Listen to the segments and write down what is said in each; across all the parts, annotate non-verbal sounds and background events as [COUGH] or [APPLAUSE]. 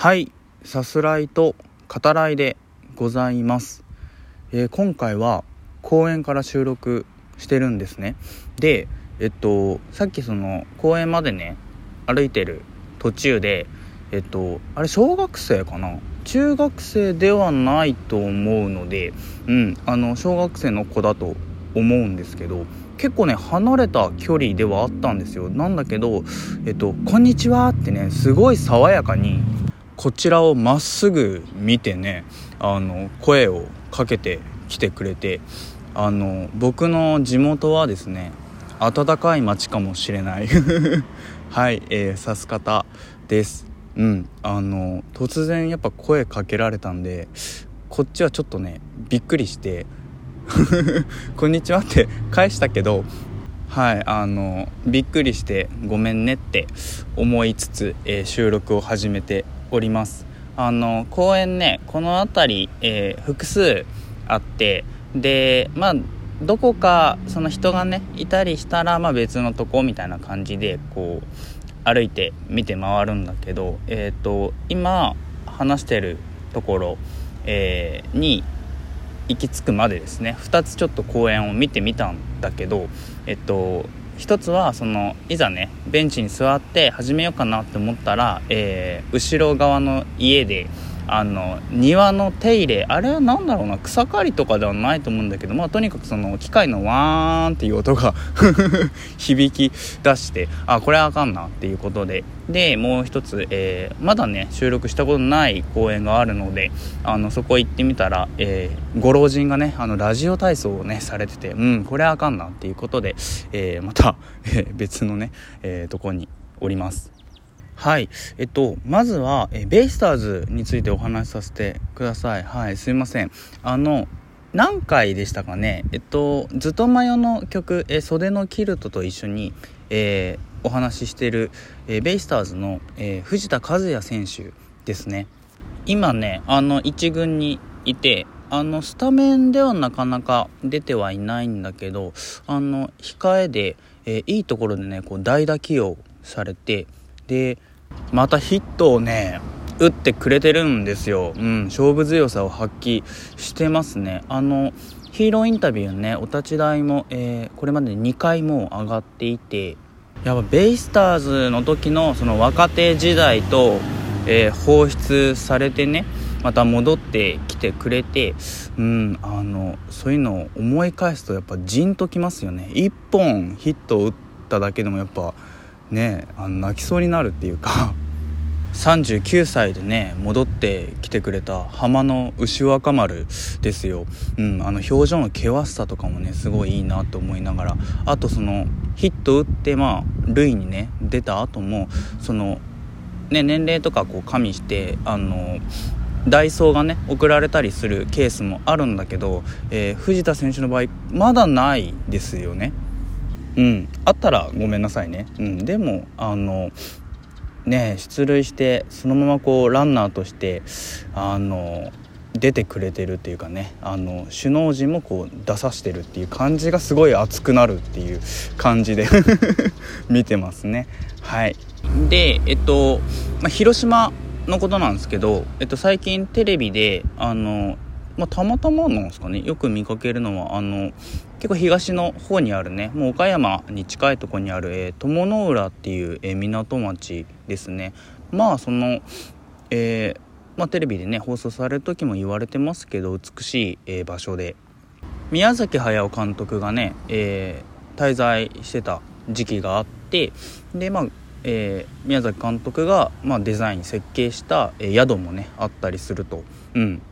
はいさすらいと語らいでございます、えー、今回は公園から収録してるんですね。でえっとさっきその公園までね歩いてる途中でえっとあれ小学生かな？中学生ではないと思うのでうんあの小学生の子だと思うんですけど結構ね離れた距離ではあったんですよ。なんだけど「えっと、こんにちは」ってねすごい爽やかにこちらをまっすぐ見てねあの声をかけてきてくれてあの僕の地元はですね暖かい町かもしれない。[LAUGHS] はい、えー、さす方です。うんあの突然やっぱ声かけられたんでこっちはちょっとねびっくりして [LAUGHS] こんにちはって返したけどはいあのびっくりしてごめんねって思いつつ、えー、収録を始めております。あの公園ねこの辺り、えー、複数あってでまあどこかその人がねいたりしたら、まあ、別のとこみたいな感じでこう歩いて見て回るんだけど、えーと、今話してるところ、えー、に行き着くまでですね。2つちょっと公園を見てみたんだけどえっと一つはそのいざねベンチに座って始めようかなって思ったら、えー、後ろ側の家であの庭の手入れあれは何だろうな草刈りとかではないと思うんだけどまあとにかくその機械のワーンっていう音が [LAUGHS] 響き出してあこれはあかんなっていうことで。でもう一つ、えー、まだね収録したことない公園があるのであのそこ行ってみたら、えー、ご老人がねあのラジオ体操をねされててうんこれはあかんなっていうことで、えー、また、え別のね、え、とこにおります。はい。えっと、まずは、えベイスターズについてお話しさせてください。はい、すいません。あの、何回でしたかね？えっと、ずっとマヨの曲、え袖のキルトと一緒に、えー、お話ししてる、えベイスターズの、えー、藤田和也選手ですね。今ね、あの、1軍にいて、あの、スタメンではなかなか出てはいないんだけど、あの、控えで、えー、いいところでね、こう、代打起用されて、で、またヒットをね打ってくれてるんですよ、うん、勝負強さを発揮してますね。あのヒーローインタビューねお立ち台も、えー、これまで2回も上がっていてやっぱベイスターズの時のその若手時代と、えー、放出されてねまた戻ってきてくれてうんあのそういうのを思い返すとやっぱジンときますよね。1本ヒットを打っただけでもやっぱねあの泣きそうになるっていうか [LAUGHS] 39歳でね戻ってきてくれた浜の牛若丸ですよ、うん、あの表情の険しさとかもねすごいいいなと思いながら。あとそのヒット打ってまあ塁にね出た後もそのね年齢とかこう加味してあのダイソーがね送られたりするケースもあるんだけど、えー、藤田選手の場合まだないですよね。うん。あったらごめんなさいね、うん、でもあのね出塁してそのままこうランナーとしてあの出てくれてるっていうかねあの首脳陣もこう出さしてるっていう感じがすごい熱くなるっていう感じで [LAUGHS] 見てますね。はい。でえっと、まあ、広島のことなんですけど、えっと、最近テレビであのまあ、たまたまなんですかね。よく見かけるのはあの結構東の方にあるねもう岡山に近いとこにある、えー、の浦っていう、えー、港町ですね。まあそのえー、まあ、テレビでね放送される時も言われてますけど美しい、え、場所で。宮崎駿監督がね、え、滞在してた時期があってでまあえー、宮崎監督が、まあ、デザイン設計した、えー、宿もねあったりすると、うん、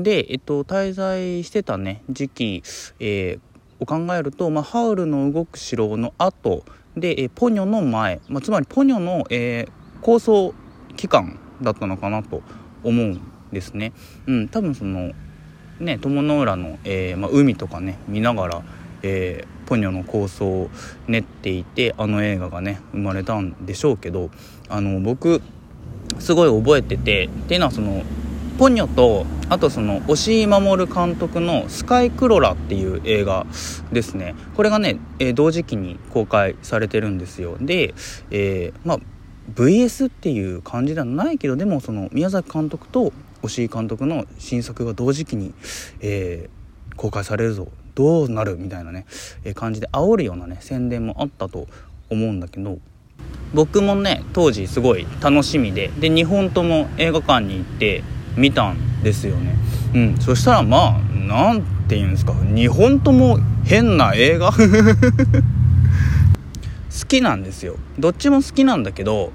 で、えっと、滞在してたね時期、えー、を考えると、まあ、ハウルの動く城の後で、えポニョの前、まあ、つまりポニョの、えー、構想期間だったのかなと思うんですね。うん、多分そのね友の浦の、えー、まあ、海とかね見ながら、えー、ポニョの構想を練っていてあの映画がね生まれたんでしょうけどあの僕すごい覚えててっていうのはそのポニョとあとその押井守監督の「スカイクロラ」っていう映画ですね。これがね、えー、同時期に公開されてるんですよ。で、えー、まあ VS っていう感じではないけどでもその宮崎監督と押井監督の新作が同時期に、えー、公開されるぞ。どうなるみたいなね、え、感じで煽るようなね宣伝もあったと思うんだけど僕もね当時すごい楽しみでで2本とも映画館に行って見たんですよね。うん。そしたらまあ何て言うんですか。2本とも変な映画。[LAUGHS] 好きなんですよ。どっちも好きなんだけど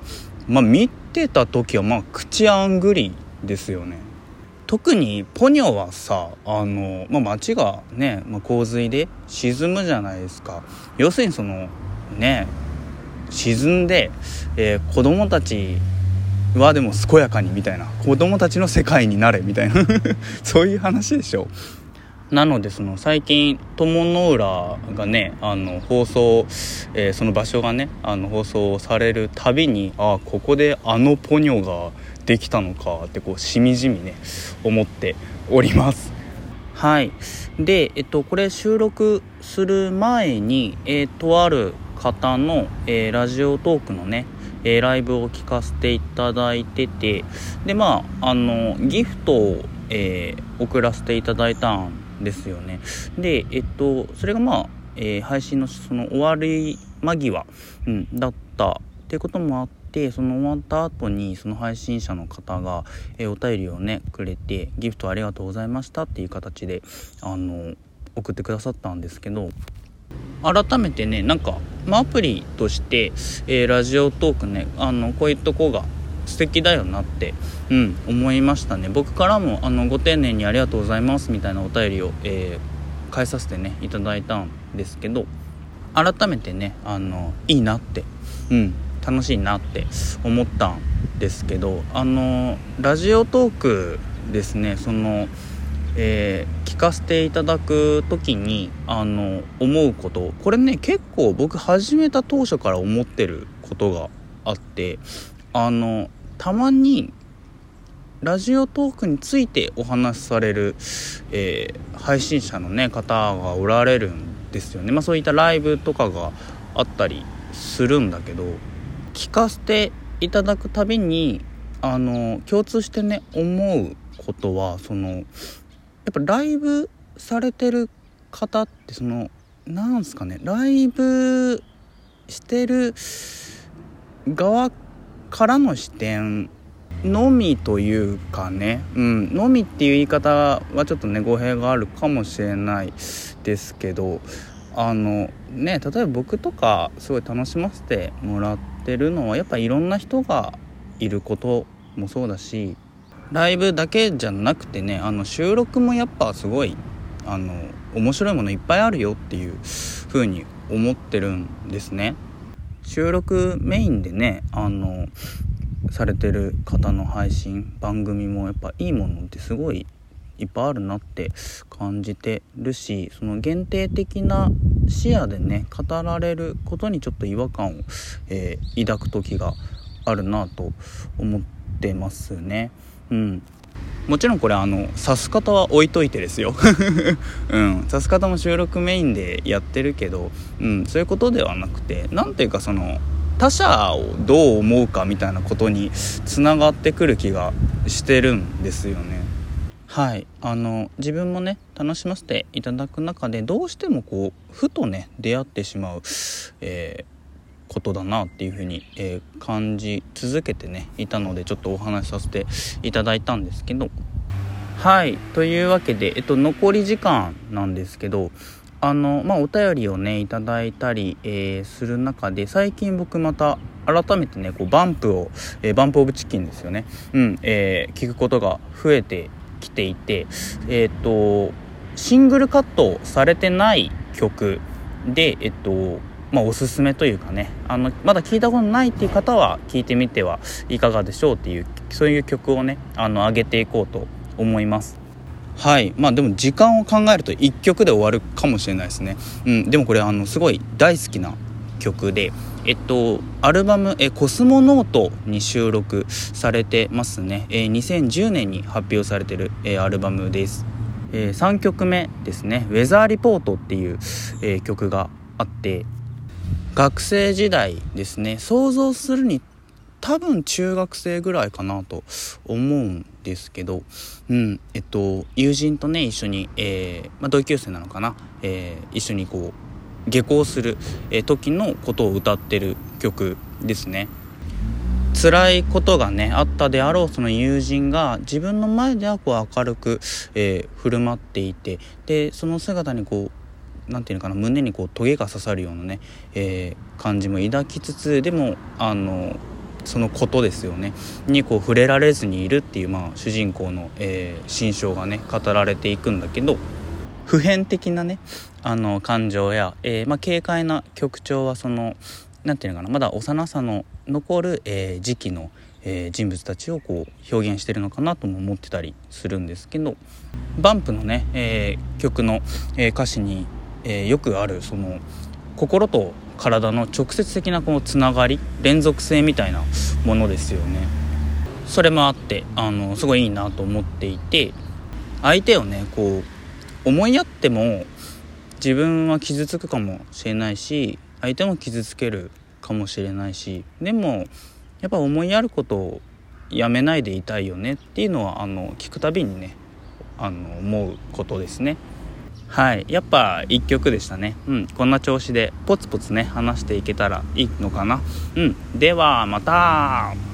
まあ見てた時はまあ口あんぐりですよね。特にポニョはさあの、まあ、街がね、まあ、洪水で沈むじゃないですか。要するにそのね沈んで、えー、子供たちはでも健やかにみたいな。子供たちの世界になれみたいな。[LAUGHS] そういう話でしょ。なのでその最近友の浦がねあの放送、えー、その場所がねあの放送されるたびにあここであのポニョができたのかってこうしみじみね思っております。はい。でえっとこれ収録する前にえー、とある方の、えー、ラジオトークのね、えー、ライブを聞かせていただいててでまああのギフトを、えー、送らせていただいたんですよね。でえっとそれがまあ、え配信のその終わり間際、うん、だったっていうこともあってその終わった後にその配信者の方が、えお便りをねくれてギフトありがとうございましたっていう形であの送ってくださったんですけど改めてねなんか、まあ、アプリとして、えー、ラジオトークねあのこういうとこが素敵だよなって、うん、思いましたね。僕からもあのご丁寧にありがとうございますみたいなお便りを、えー、返させてねいただいたんですけど改めてねあのいいなって、うん、楽しいなって思ったんですけどあのラジオトークですねそのえー、聞かせていただく時にあの思うこと。これね結構僕始めた当初から思ってることがあってあのたまにラジオトークについてお話しされる、えー、配信者の、ね、方がおられるんですよね、まあ、そういったライブとかがあったりするんだけど聞かせていただくたびにあの共通してね思うことはそのやっぱライブされてる方ってそのなんすかねライブしてる側からの視点のみというかね、うん、のみっていう言い方はちょっとね語弊があるかもしれないですけどあのね例えば僕とかすごい楽しませてもらってるのはやっぱいろんな人がいることもそうだしライブだけじゃなくてねあの収録もやっぱすごいあの面白いものいっぱいあるよっていう風に思ってるんですね収録メインでねあのされてる方の配信番組もやっぱいいものってすごいいっぱいあるなって感じてるしその限定的な視野でね語られることにちょっと違和感を、えー、抱く時があるなと思ってますね。うん。もちろんこれあの指す方は置いといてですよ。[LAUGHS] うん。指す方も収録メインでやってるけど、うん、そういうことではなくて何ていうかその他者をどう思うかみたいなことにつながってくる気がしてるんですよね。はい。あの自分もね楽しませていただく中でどうしてもこうふとね出会ってしまう、えーことだなっていうふうに、えー、感じ続けてねいたのでちょっとお話しさせていただいたんですけど。はいというわけで、えっと、残り時間なんですけどあのまあお便りをねいただいたり、えー、する中で最近僕また改めてねこうバンプを、えー、バンプオブチキンですよね。うん、えー、聞くことが増えてきていてえっ、とシングルカットされてない曲でえっとまあ、おすすめというかねあのまだ聞いたことないっていう方は聞いてみてはいかがでしょうっていうそういう曲をねあの上げていこうと思います。はい。まあでも時間を考えると1曲で終わるかもしれないですね、うん、でもこれあのすごい大好きな曲でえっとアルバム「えコスモノート」に収録されてますね、え2010年に発表されてる、えアルバムです、えー、3曲目ですね「ウェザーリポート」っていう、え曲があって学生時代ですね。想像するに多分中学生ぐらいかなと思うんですけど、うんえっと、友人とね一緒に、えー、まあ、同級生なのかな、えー、一緒にこう下校する、え時のことを歌ってる曲ですね。辛いことがねあったであろうその友人が自分の前ではこう明るく、えー、振る舞っていてでその姿にこう何て言うのかな胸にこうトゲが刺さるようなね、えー、感じも抱きつつでもあのそのことですよね。にこう触れられずにいるっていう、まあ、主人公の、えー、心象がね語られていくんだけど普遍的なねあの感情や、えーまあ、軽快な曲調はその何て言うのかなまだ幼さの残る、えー、時期の、えー、人物たちをこう表現してるのかなとも思ってたりするんですけどバンプのね、えー、曲の、え歌詞に、えよくあるその心と体の直接的なこのつながり連続性みたいなものですよね。それもあってあのすごいいいなと思っていて相手をねこう思いやっても自分は傷つくかもしれないし相手も傷つけるかもしれないしでもやっぱ思いやることをやめないでいたいよねっていうのはあの聞くたびにねあの思うことですね。はい。やっぱ一曲でしたね。うん。こんな調子でポツポツね話していけたらいいのかな。うん。ではまた。